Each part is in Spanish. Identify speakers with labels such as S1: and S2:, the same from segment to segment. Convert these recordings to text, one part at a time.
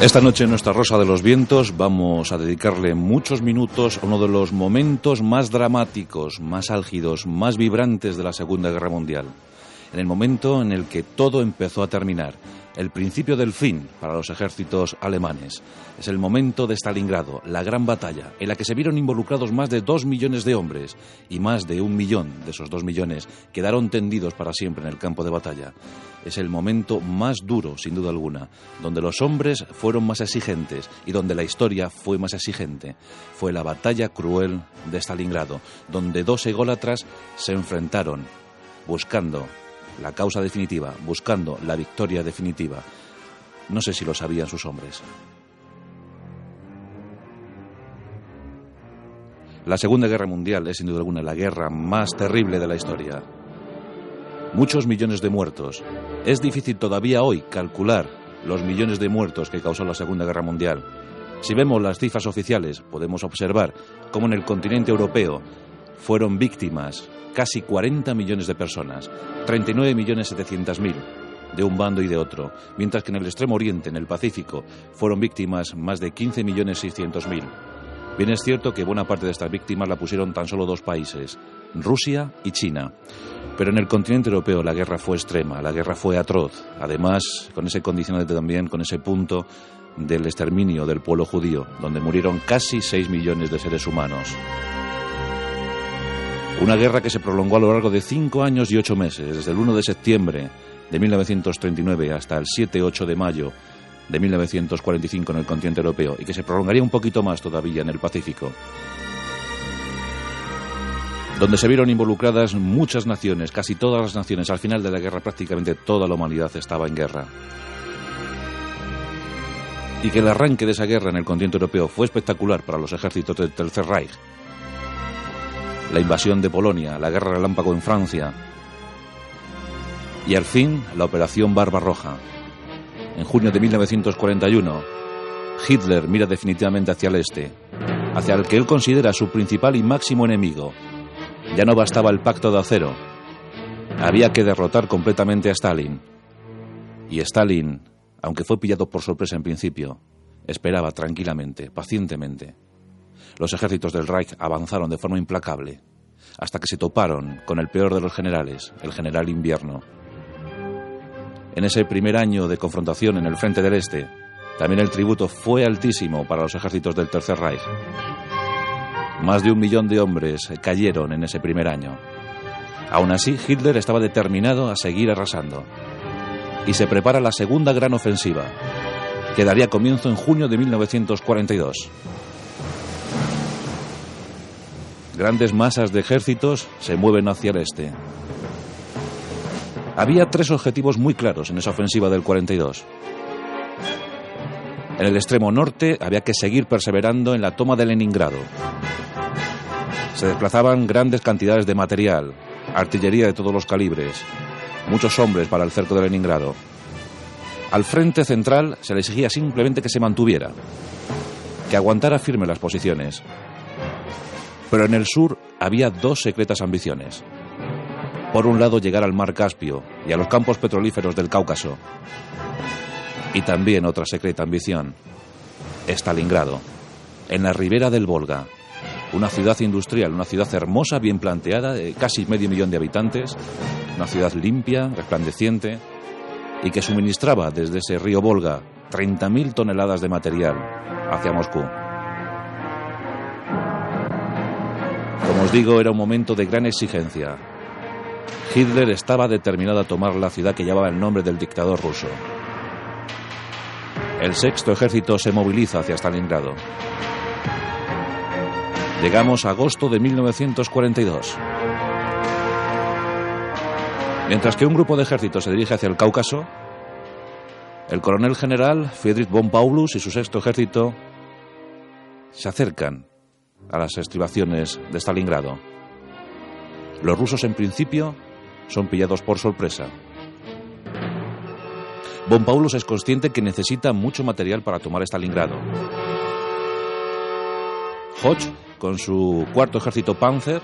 S1: Esta noche en nuestra Rosa de los Vientos vamos a dedicarle muchos minutos a uno de los momentos más dramáticos, más álgidos, más vibrantes de la Segunda Guerra Mundial. En el momento en el que todo empezó a terminar, el principio del fin para los ejércitos alemanes. Es el momento de Stalingrado, la gran batalla, en la que se vieron involucrados más de dos millones de hombres y más de un millón de esos dos millones quedaron tendidos para siempre en el campo de batalla. Es el momento más duro, sin duda alguna, donde los hombres fueron más exigentes y donde la historia fue más exigente. Fue la batalla cruel de Stalingrado, donde dos ególatras se enfrentaron buscando la causa definitiva, buscando la victoria definitiva. No sé si lo sabían sus hombres. La Segunda Guerra Mundial es sin duda alguna la guerra más terrible de la historia. Muchos millones de muertos. Es difícil todavía hoy calcular los millones de muertos que causó la Segunda Guerra Mundial. Si vemos las cifras oficiales, podemos observar cómo en el continente europeo fueron víctimas casi 40 millones de personas, 39 millones 700 mil de un bando y de otro, mientras que en el extremo oriente, en el Pacífico, fueron víctimas más de 15 millones 600 mil. Bien es cierto que buena parte de estas víctimas la pusieron tan solo dos países, Rusia y China. Pero en el continente europeo la guerra fue extrema, la guerra fue atroz, además con ese condicionante también, con ese punto del exterminio del pueblo judío, donde murieron casi 6 millones de seres humanos. Una guerra que se prolongó a lo largo de cinco años y ocho meses, desde el 1 de septiembre de 1939 hasta el 7-8 de mayo de 1945 en el continente europeo y que se prolongaría un poquito más todavía en el Pacífico, donde se vieron involucradas muchas naciones, casi todas las naciones. Al final de la guerra prácticamente toda la humanidad estaba en guerra. Y que el arranque de esa guerra en el continente europeo fue espectacular para los ejércitos del Tercer Reich la invasión de Polonia, la guerra relámpago en Francia y al fin la operación Barbarroja. En junio de 1941, Hitler mira definitivamente hacia el este, hacia el que él considera su principal y máximo enemigo. Ya no bastaba el pacto de acero, había que derrotar completamente a Stalin. Y Stalin, aunque fue pillado por sorpresa en principio, esperaba tranquilamente, pacientemente los ejércitos del Reich avanzaron de forma implacable, hasta que se toparon con el peor de los generales, el general invierno. En ese primer año de confrontación en el frente del Este, también el tributo fue altísimo para los ejércitos del Tercer Reich. Más de un millón de hombres cayeron en ese primer año. Aún así, Hitler estaba determinado a seguir arrasando. Y se prepara la segunda gran ofensiva, que daría comienzo en junio de 1942. Grandes masas de ejércitos se mueven hacia el este. Había tres objetivos muy claros en esa ofensiva del 42. En el extremo norte había que seguir perseverando en la toma de Leningrado. Se desplazaban grandes cantidades de material, artillería de todos los calibres, muchos hombres para el cerco de Leningrado. Al frente central se le exigía simplemente que se mantuviera, que aguantara firme las posiciones, pero en el sur había dos secretas ambiciones. Por un lado, llegar al mar Caspio y a los campos petrolíferos del Cáucaso. Y también otra secreta ambición, Stalingrado, en la ribera del Volga. Una ciudad industrial, una ciudad hermosa, bien planteada, de casi medio millón de habitantes, una ciudad limpia, resplandeciente, y que suministraba desde ese río Volga 30.000 toneladas de material hacia Moscú. Como os digo, era un momento de gran exigencia. Hitler estaba determinado a tomar la ciudad que llevaba el nombre del dictador ruso. El sexto ejército se moviliza hacia Stalingrado. Llegamos a agosto de 1942. Mientras que un grupo de ejércitos se dirige hacia el Cáucaso, el coronel general Friedrich von Paulus y su sexto ejército se acercan a las estribaciones de Stalingrado. Los rusos en principio son pillados por sorpresa. Von Paulus es consciente que necesita mucho material para tomar Stalingrado. Hodge, con su cuarto ejército Panzer,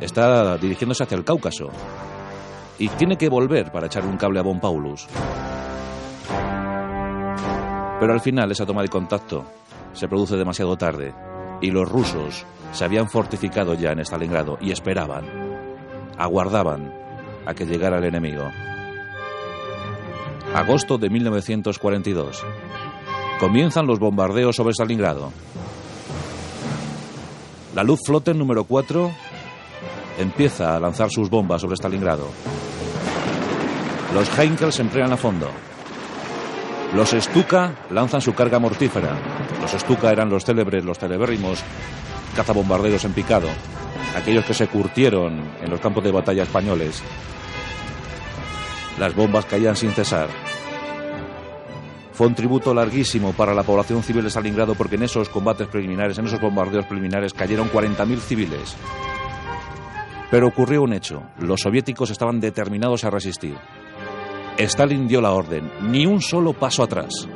S1: está dirigiéndose hacia el Cáucaso y tiene que volver para echar un cable a Von Paulus. Pero al final esa toma de contacto se produce demasiado tarde y los rusos se habían fortificado ya en Stalingrado y esperaban, aguardaban a que llegara el enemigo. Agosto de 1942. Comienzan los bombardeos sobre Stalingrado. La Luftflotte número 4 empieza a lanzar sus bombas sobre Stalingrado. Los Heinkel se emplean a fondo. Los Stuka lanzan su carga mortífera. Los Stuka eran los célebres, los celebérrimos cazabombarderos en picado, aquellos que se curtieron en los campos de batalla españoles. Las bombas caían sin cesar. Fue un tributo larguísimo para la población civil de Stalingrado porque en esos combates preliminares, en esos bombardeos preliminares, cayeron 40.000 civiles. Pero ocurrió un hecho. Los soviéticos estaban determinados a resistir. Stalin dio la orden. Ni un solo paso atrás.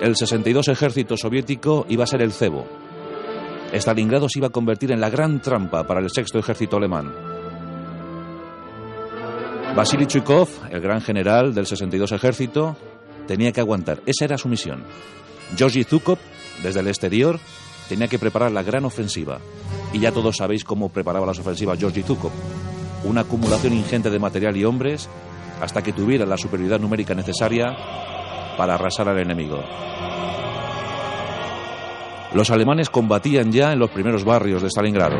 S1: El 62 ejército soviético iba a ser el cebo. Stalingrado se iba a convertir en la gran trampa para el sexto ejército alemán. Vasily Chuikov, el gran general del 62 ejército, tenía que aguantar. Esa era su misión. Georgi Zukov, desde el exterior, tenía que preparar la gran ofensiva. Y ya todos sabéis cómo preparaba las ofensivas Georgi Zukov. Una acumulación ingente de material y hombres hasta que tuviera la superioridad numérica necesaria para arrasar al enemigo. Los alemanes combatían ya en los primeros barrios de Stalingrado.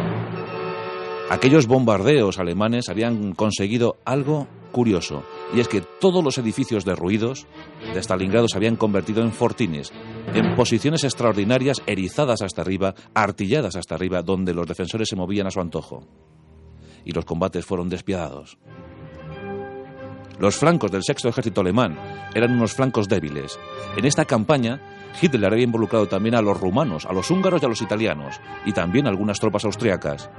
S1: Aquellos bombardeos alemanes habían conseguido algo curioso, y es que todos los edificios derruidos de Stalingrado se habían convertido en fortines, en posiciones extraordinarias erizadas hasta arriba, artilladas hasta arriba, donde los defensores se movían a su antojo. Y los combates fueron despiadados. Los flancos del sexto ejército alemán eran unos flancos débiles. En esta campaña, Hitler había involucrado también a los rumanos, a los húngaros y a los italianos, y también a algunas tropas austriacas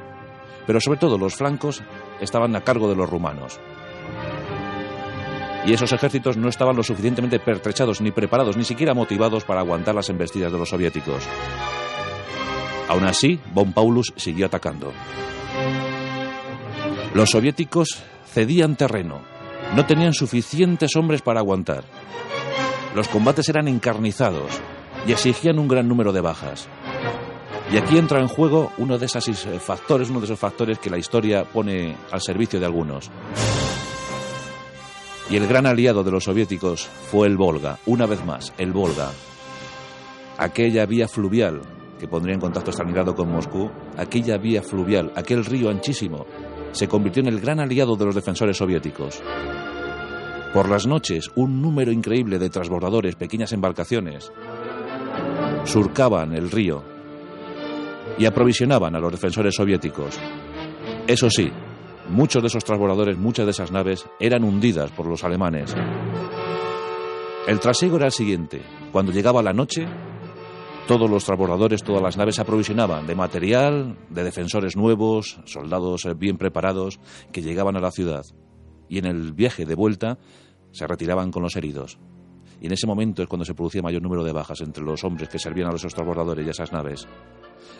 S1: pero sobre todo los flancos estaban a cargo de los rumanos. Y esos ejércitos no estaban lo suficientemente pertrechados, ni preparados, ni siquiera motivados para aguantar las embestidas de los soviéticos. Aún así, von Paulus siguió atacando. Los soviéticos cedían terreno, no tenían suficientes hombres para aguantar. Los combates eran encarnizados y exigían un gran número de bajas. Y aquí entra en juego uno de esos factores, uno de esos factores que la historia pone al servicio de algunos. Y el gran aliado de los soviéticos fue el Volga, una vez más, el Volga. Aquella vía fluvial que pondría en contacto Stalingrado con Moscú, aquella vía fluvial, aquel río anchísimo, se convirtió en el gran aliado de los defensores soviéticos. Por las noches, un número increíble de transbordadores, pequeñas embarcaciones, surcaban el río y aprovisionaban a los defensores soviéticos. Eso sí, muchos de esos transbordadores, muchas de esas naves eran hundidas por los alemanes. El trasiego era el siguiente. Cuando llegaba la noche, todos los transbordadores, todas las naves aprovisionaban de material, de defensores nuevos, soldados eh, bien preparados que llegaban a la ciudad. Y en el viaje de vuelta se retiraban con los heridos. Y en ese momento es cuando se producía mayor número de bajas entre los hombres que servían a los transbordadores y a esas naves.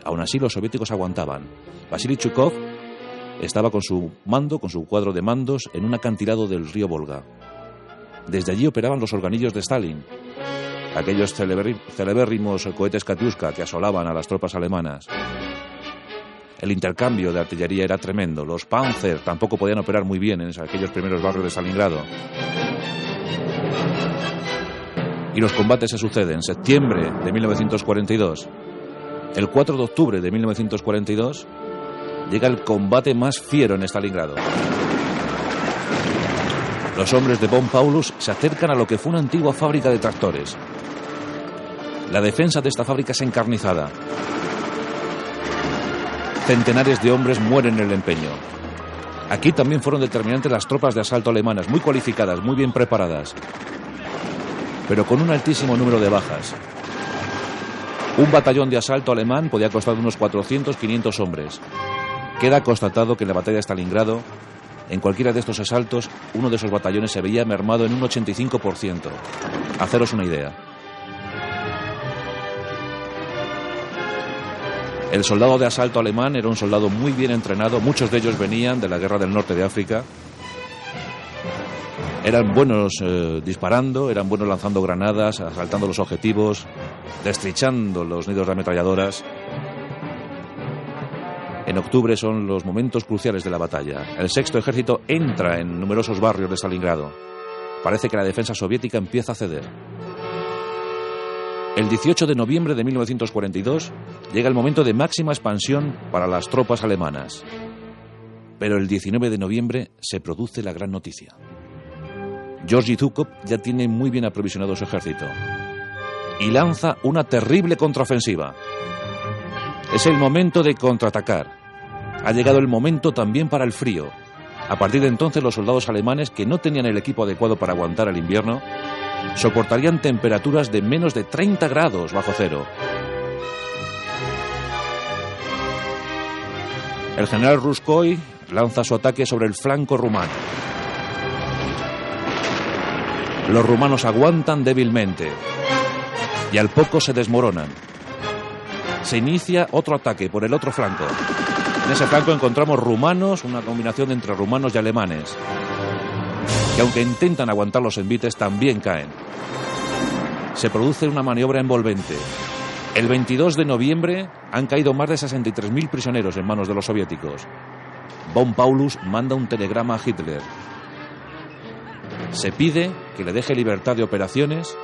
S1: Aún así, los soviéticos aguantaban. Vasily Chukov estaba con su mando, con su cuadro de mandos, en un acantilado del río Volga. Desde allí operaban los organillos de Stalin, aquellos celebérrimos cohetes Katyuska que asolaban a las tropas alemanas. El intercambio de artillería era tremendo. Los Panzer tampoco podían operar muy bien en aquellos primeros barrios de Stalingrado. Y los combates se suceden. En septiembre de 1942, el 4 de octubre de 1942 llega el combate más fiero en Stalingrado. Los hombres de Von Paulus se acercan a lo que fue una antigua fábrica de tractores. La defensa de esta fábrica es encarnizada. Centenares de hombres mueren en el empeño. Aquí también fueron determinantes las tropas de asalto alemanas, muy cualificadas, muy bien preparadas, pero con un altísimo número de bajas. Un batallón de asalto alemán podía costar unos 400-500 hombres. Queda constatado que en la batalla de Stalingrado, en cualquiera de estos asaltos, uno de esos batallones se veía mermado en un 85%. Haceros una idea. El soldado de asalto alemán era un soldado muy bien entrenado, muchos de ellos venían de la guerra del norte de África. Eran buenos eh, disparando, eran buenos lanzando granadas, asaltando los objetivos, destrichando los nidos de ametralladoras. En octubre son los momentos cruciales de la batalla. El sexto ejército entra en numerosos barrios de Stalingrado. Parece que la defensa soviética empieza a ceder. El 18 de noviembre de 1942 llega el momento de máxima expansión para las tropas alemanas. Pero el 19 de noviembre se produce la gran noticia. Georgi Zhukov ya tiene muy bien aprovisionado su ejército y lanza una terrible contraofensiva. Es el momento de contraatacar. Ha llegado el momento también para el frío. A partir de entonces los soldados alemanes que no tenían el equipo adecuado para aguantar el invierno soportarían temperaturas de menos de 30 grados bajo cero. El general Ruskoy lanza su ataque sobre el flanco rumano. Los rumanos aguantan débilmente y al poco se desmoronan. Se inicia otro ataque por el otro flanco. En ese flanco encontramos rumanos, una combinación entre rumanos y alemanes, que aunque intentan aguantar los envites, también caen. Se produce una maniobra envolvente. El 22 de noviembre han caído más de 63.000 prisioneros en manos de los soviéticos. Von Paulus manda un telegrama a Hitler. Se pide que le deje libertad de operaciones,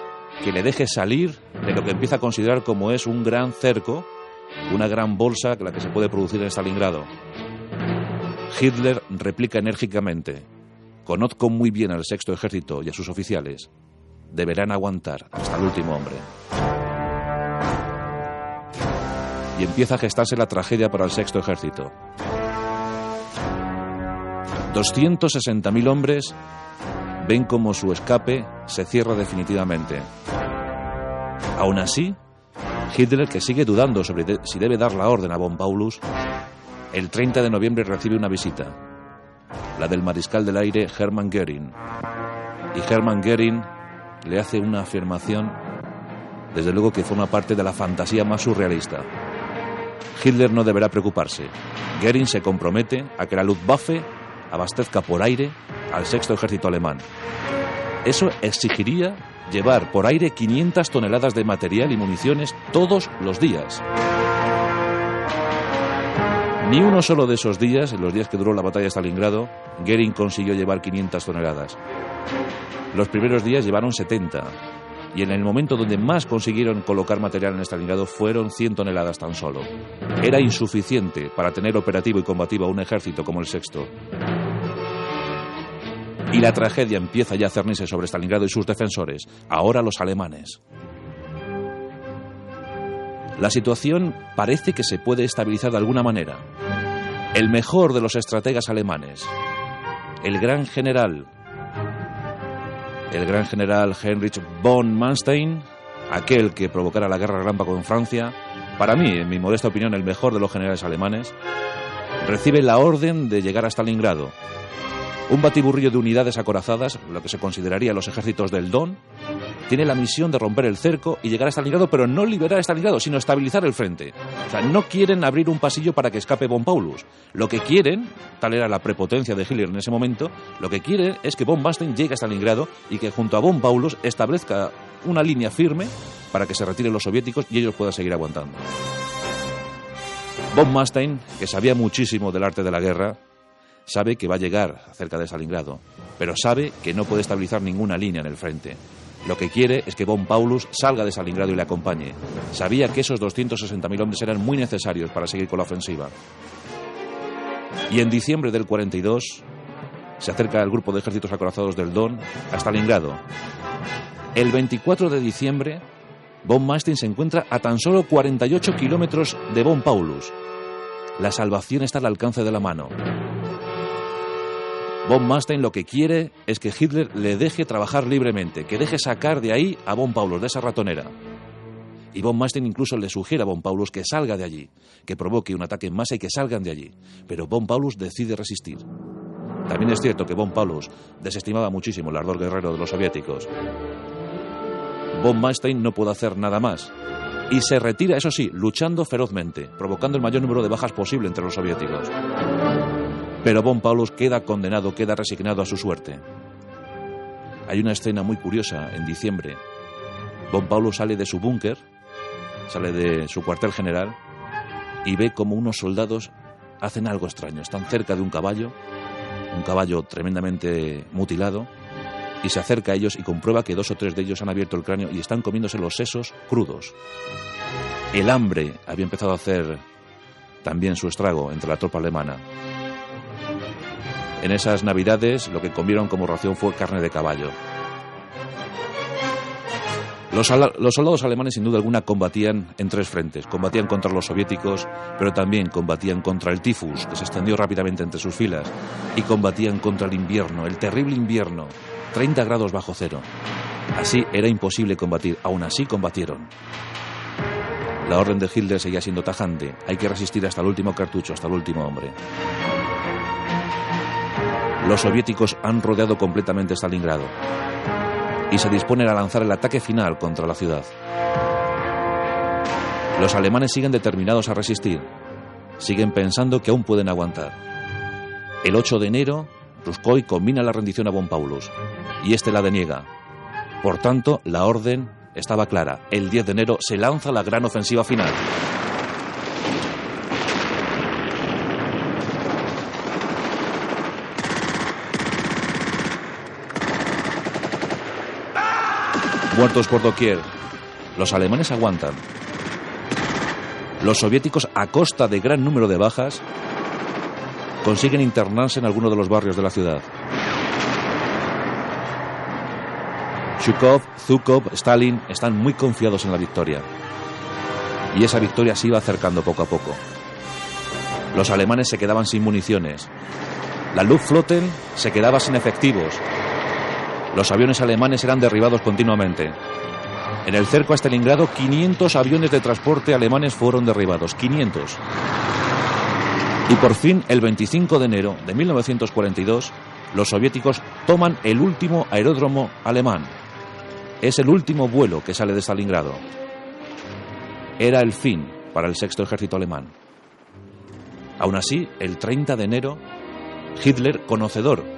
S1: que le deje salir de lo que empieza a considerar como es un gran cerco una gran bolsa la que se puede producir en Stalingrado. Hitler replica enérgicamente, conozco muy bien al sexto ejército y a sus oficiales, deberán aguantar hasta el último hombre. Y empieza a gestarse la tragedia para el sexto ejército. 260.000 hombres ven como su escape se cierra definitivamente. Aún así, Hitler, que sigue dudando sobre si debe dar la orden a von Paulus, el 30 de noviembre recibe una visita, la del mariscal del aire Hermann Göring. Y Hermann Göring le hace una afirmación, desde luego que forma parte de la fantasía más surrealista. Hitler no deberá preocuparse. Göring se compromete a que la Luftwaffe abastezca por aire al sexto ejército alemán. Eso exigiría llevar por aire 500 toneladas de material y municiones todos los días. Ni uno solo de esos días, en los días que duró la batalla de Stalingrado, Goering consiguió llevar 500 toneladas. Los primeros días llevaron 70, y en el momento donde más consiguieron colocar material en Stalingrado fueron 100 toneladas tan solo. Era insuficiente para tener operativo y combativo a un ejército como el sexto. Y la tragedia empieza ya a cernirse sobre Stalingrado y sus defensores, ahora los alemanes. La situación parece que se puede estabilizar de alguna manera. El mejor de los estrategas alemanes, el gran general, el gran general Heinrich von Manstein, aquel que provocara la guerra relámpago en Francia, para mí, en mi modesta opinión, el mejor de los generales alemanes, recibe la orden de llegar a Stalingrado un batiburrillo de unidades acorazadas, lo que se consideraría los ejércitos del Don, tiene la misión de romper el cerco y llegar a Stalingrado, pero no liberar a Stalingrado, sino estabilizar el frente. O sea, no quieren abrir un pasillo para que escape Von Paulus. Lo que quieren, tal era la prepotencia de Hitler en ese momento, lo que quieren es que Von Basten llegue a Stalingrado y que junto a Von Paulus establezca una línea firme para que se retiren los soviéticos y ellos puedan seguir aguantando. Von Manstein, que sabía muchísimo del arte de la guerra, Sabe que va a llegar cerca de Stalingrado, pero sabe que no puede estabilizar ninguna línea en el frente. Lo que quiere es que von Paulus salga de Stalingrado y le acompañe. Sabía que esos 260.000 hombres eran muy necesarios para seguir con la ofensiva. Y en diciembre del 42 se acerca el grupo de ejércitos acorazados del Don a Stalingrado. El 24 de diciembre, von Mastin se encuentra a tan solo 48 kilómetros de von Paulus. La salvación está al alcance de la mano. Von Manstein lo que quiere es que Hitler le deje trabajar libremente, que deje sacar de ahí a Von Paulus, de esa ratonera. Y von Manstein incluso le sugiere a Von Paulus que salga de allí, que provoque un ataque en masa y que salgan de allí. Pero Von Paulus decide resistir. También es cierto que Von Paulus desestimaba muchísimo el ardor guerrero de los soviéticos. Von Manstein no puede hacer nada más. Y se retira, eso sí, luchando ferozmente, provocando el mayor número de bajas posible entre los soviéticos. Pero Von Paulus queda condenado, queda resignado a su suerte. Hay una escena muy curiosa en diciembre. Von Paulo sale de su búnker, sale de su cuartel general y ve como unos soldados hacen algo extraño. Están cerca de un caballo, un caballo tremendamente mutilado, y se acerca a ellos y comprueba que dos o tres de ellos han abierto el cráneo y están comiéndose los sesos crudos. El hambre había empezado a hacer también su estrago entre la tropa alemana. En esas navidades lo que comieron como ración fue carne de caballo. Los, soldados alemanes sin duda alguna combatían en tres frentes. Combatían contra los soviéticos, pero también combatían contra el tifus, que se extendió rápidamente entre sus filas, y combatían contra el invierno, el terrible invierno, 30 grados bajo cero. Así era imposible combatir, aún así combatieron. La orden de Hitler seguía siendo tajante. Hay que resistir hasta el último cartucho, hasta el último hombre. Los soviéticos han rodeado completamente Stalingrado y se disponen a lanzar el ataque final contra la ciudad. Los alemanes siguen determinados a resistir. Siguen pensando que aún pueden aguantar. El 8 de enero, Ruskoy combina la rendición a Von Paulus y este la deniega. Por tanto, la orden estaba clara. El 10 de enero se lanza la gran ofensiva final. Muertos por doquier. Los alemanes aguantan. Los soviéticos, a costa de gran número de bajas, consiguen internarse en alguno de los barrios de la ciudad. Zhukov, Zukov, Stalin están muy confiados en la victoria. Y esa victoria se iba acercando poco a poco. Los alemanes se quedaban sin municiones. La Luftflotte se quedaba sin efectivos. Los aviones alemanes eran derribados continuamente. En el cerco a Stalingrado, 500 aviones de transporte alemanes fueron derribados. 500. Y por fin, el 25 de enero de 1942, los soviéticos toman el último aeródromo alemán. Es el último vuelo que sale de Stalingrado. Era el fin para el sexto ejército alemán. Aún así, el 30 de enero, Hitler, conocedor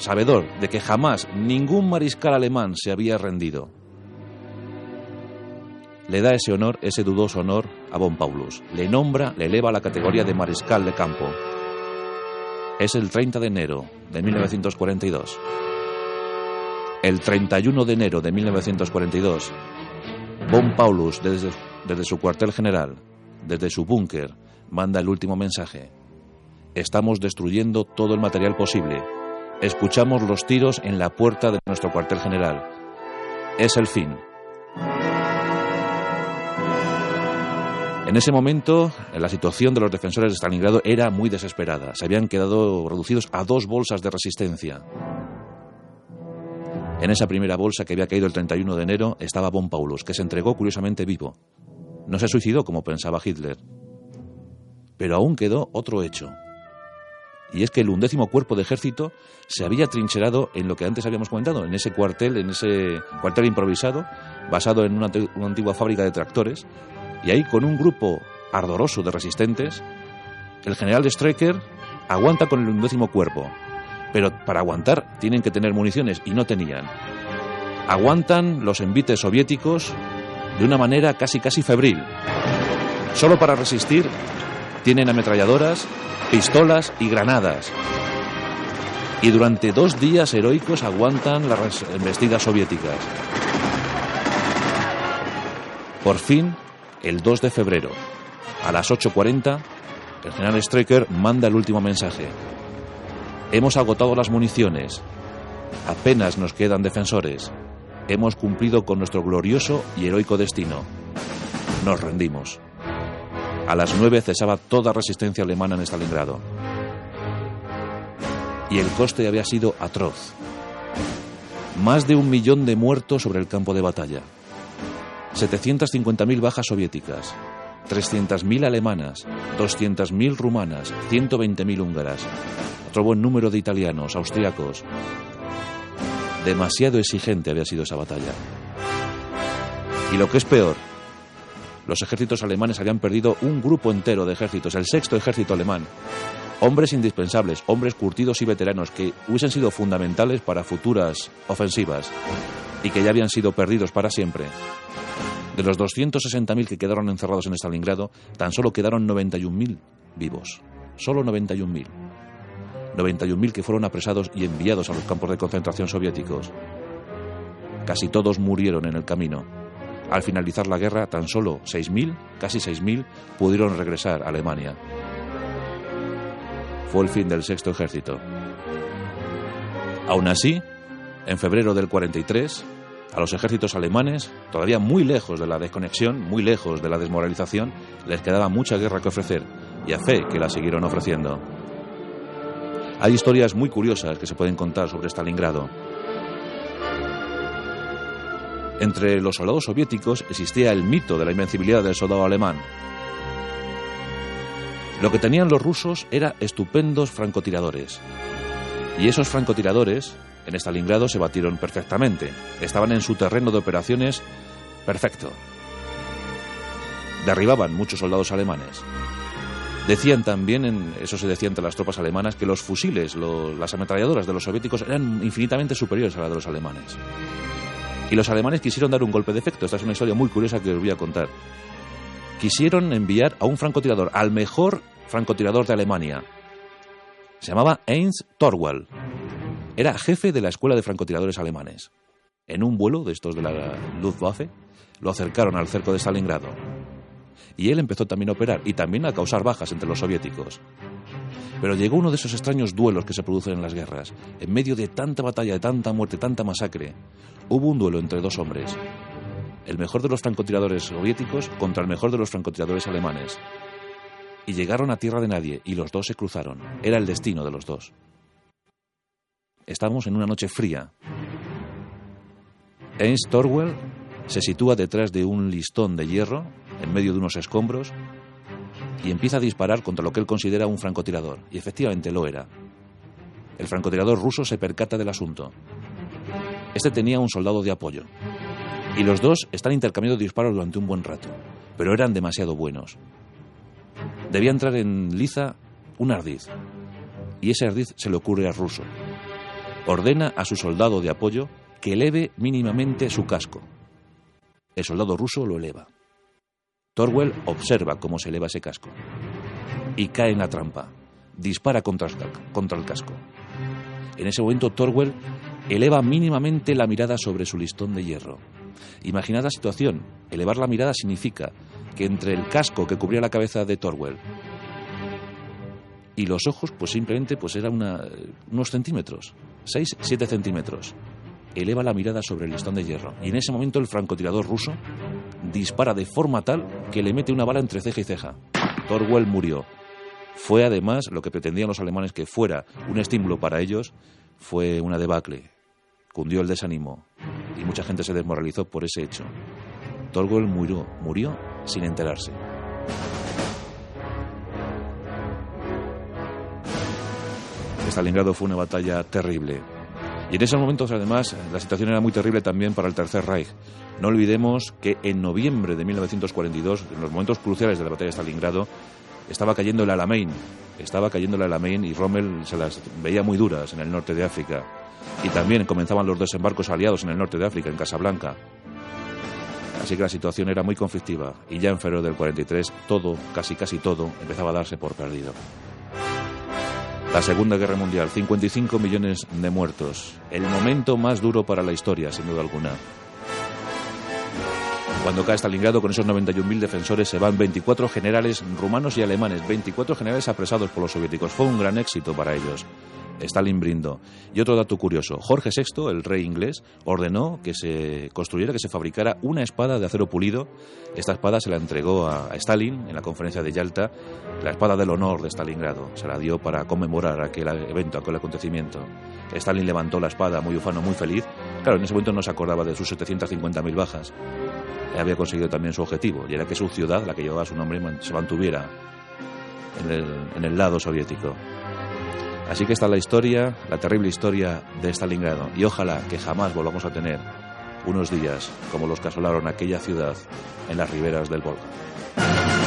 S1: sabedor de que jamás ningún mariscal alemán se había rendido. Le da ese honor, ese dudoso honor, a von Paulus. Le nombra, le eleva a la categoría de mariscal de campo. Es el 30 de enero de 1942. El 31 de enero de 1942, von Paulus, desde, desde su cuartel general, desde su búnker, manda el último mensaje. Estamos destruyendo todo el material posible Escuchamos los tiros en la puerta de nuestro cuartel general. Es el fin. En ese momento, la situación de los defensores de Stalingrado era muy desesperada. Se habían quedado reducidos a dos bolsas de resistencia. En esa primera bolsa que había caído el 31 de enero estaba Von Paulus, que se entregó curiosamente vivo. No se suicidó como pensaba Hitler. Pero aún quedó otro hecho y es que el undécimo cuerpo de ejército se había trincherado en lo que antes habíamos comentado, en ese cuartel, en ese cuartel improvisado, basado en una, antigua fábrica de tractores, y ahí con un grupo ardoroso de resistentes, el general de Strecker aguanta con el undécimo cuerpo, pero para aguantar tienen que tener municiones y no tenían. Aguantan los envites soviéticos de una manera casi casi febril. Solo para resistir tienen ametralladoras, pistolas y granadas. Y durante dos días heroicos aguantan las embestidas soviéticas. Por fin, el 2 de febrero, a las 8.40, el general Strecker manda el último mensaje. Hemos agotado las municiones. Apenas nos quedan defensores. Hemos cumplido con nuestro glorioso y heroico destino. Nos rendimos. A las nueve cesaba toda resistencia alemana en Stalingrado. Y el coste había sido atroz. Más de un millón de muertos sobre el campo de batalla. 750.000 bajas soviéticas. 300.000 alemanas, 200.000 rumanas, 120.000 húngaras. Otro buen número de italianos, austriacos. Demasiado exigente había sido esa batalla. Y lo que es peor, los ejércitos alemanes habían perdido un grupo entero de ejércitos, el sexto ejército alemán, Hombres indispensables, hombres curtidos y veteranos que hubiesen sido fundamentales para futuras ofensivas y que ya habían sido perdidos para siempre. De los 260.000 que quedaron encerrados en Stalingrado, tan solo quedaron 91.000 vivos. Solo 91.000. 91.000 que fueron apresados y enviados a los campos de concentración soviéticos. Casi todos murieron en el camino. Al finalizar la guerra, tan solo 6.000, casi 6.000, pudieron regresar a Alemania. Fue el fin del sexto ejército. Aún así, en febrero del 43, a los ejércitos alemanes, todavía muy lejos de la desconexión, muy lejos de la desmoralización, les quedaba mucha guerra que ofrecer y a fe que la siguieron ofreciendo. Hay historias muy curiosas que se pueden contar sobre Stalingrado. Entre los soldados soviéticos existía el mito de la invencibilidad del soldado alemán. Lo que tenían los rusos era estupendos francotiradores. Y esos francotiradores en Stalingrado se batieron perfectamente. Estaban en su terreno de operaciones perfecto. Derribaban muchos soldados alemanes. Decían también, en, eso se decía entre las tropas alemanas, que los fusiles, las ametralladoras de los soviéticos eran infinitamente superiores a las de los alemanes. Y los alemanes quisieron dar un golpe de efecto. Esta es una historia muy curiosa que os voy a contar. Quisieron enviar a un francotirador, al mejor francotirador de Alemania. Se llamaba Heinz Torwall. Era jefe de la escuela de francotiradores alemanes. En un vuelo de estos de la Luftwaffe, lo acercaron al cerco de Stalingrado. Y él empezó también a operar y también a causar bajas entre los soviéticos. Pero llegó uno de esos extraños duelos que se producen en las guerras. En medio de tanta batalla, de tanta muerte, tanta masacre, hubo un duelo entre dos hombres. El mejor de los francotiradores soviéticos contra el mejor de los francotiradores alemanes. Y llegaron a tierra de nadie y los dos se cruzaron. Era el destino de los dos. Estamos en una noche fría. Ernst Torwell se sitúa detrás de un listón de hierro, en medio de unos escombros, y empieza a disparar contra lo que él considera un francotirador. Y efectivamente lo era. El francotirador ruso se percata del asunto. Este tenía un soldado de apoyo. Y los dos están intercambiando disparos durante un buen rato, pero eran demasiado buenos. Debía entrar en liza un ardiz, y ese ardiz se le ocurre al ruso. Ordena a su soldado de apoyo que eleve mínimamente su casco. El soldado ruso lo eleva. Torwell observa cómo se eleva ese casco y cae en la trampa. Dispara contra, contra el casco. En ese momento Torwell eleva mínimamente la mirada sobre su listón de hierro. Imaginad la situación. Elevar la mirada significa que entre el casco que cubría la cabeza de Torwell y los ojos, pues simplemente pues era una, unos centímetros, 6, 7 centímetros. Eleva la mirada sobre el listón de hierro y en ese momento el francotirador ruso dispara de forma tal que le mete una bala entre ceja y ceja. Torwell murió. Fue además lo que pretendían los alemanes que fuera un estímulo para ellos, fue una debacle. Cundió el desánimo y mucha gente se desmoralizó por ese hecho. Torwell murió, murió sin enterarse. Stalingrado fue una batalla terrible. Y en esos momentos, además, la situación era muy terrible también para el Tercer Reich. No olvidemos que en noviembre de 1942, en los momentos cruciales de la batalla de Stalingrado, estaba cayendo el Alamein. Estaba cayendo el Alamein y Rommel se las veía muy duras en el norte de África. Y también comenzaban los desembarcos aliados en el norte de África, en Casablanca. Así que la situación era muy conflictiva y ya en febrero del 43 todo, casi casi todo, empezaba a darse por perdido. La Segunda Guerra Mundial, 55 millones de muertos, el momento más duro para la historia, sin duda alguna. Cuando cae Stalingrado con esos 91.000 defensores se van 24 generales rumanos y alemanes, 24 generales apresados por los soviéticos. Fue un gran éxito para ellos. Stalin brindó. Y otro dato curioso, Jorge VI, el rey inglés, ordenó que se construyera, que se fabricara una espada de acero pulido. Esta espada se la entregó a Stalin en la conferencia de Yalta, la espada del honor de Stalingrado. Se la dio para conmemorar aquel evento, aquel acontecimiento. Stalin levantó la espada muy ufano, muy feliz. Claro, en ese momento no se acordaba de sus 750.000 bajas. Había conseguido también su objetivo, y era que su ciudad, la que llevaba su nombre, se mantuviera en el, en el lado soviético. Así que está la historia, la terrible historia de Stalingrado. Y ojalá que jamás volvamos a tener unos días como los que asolaron aquella ciudad en las riberas del Volga.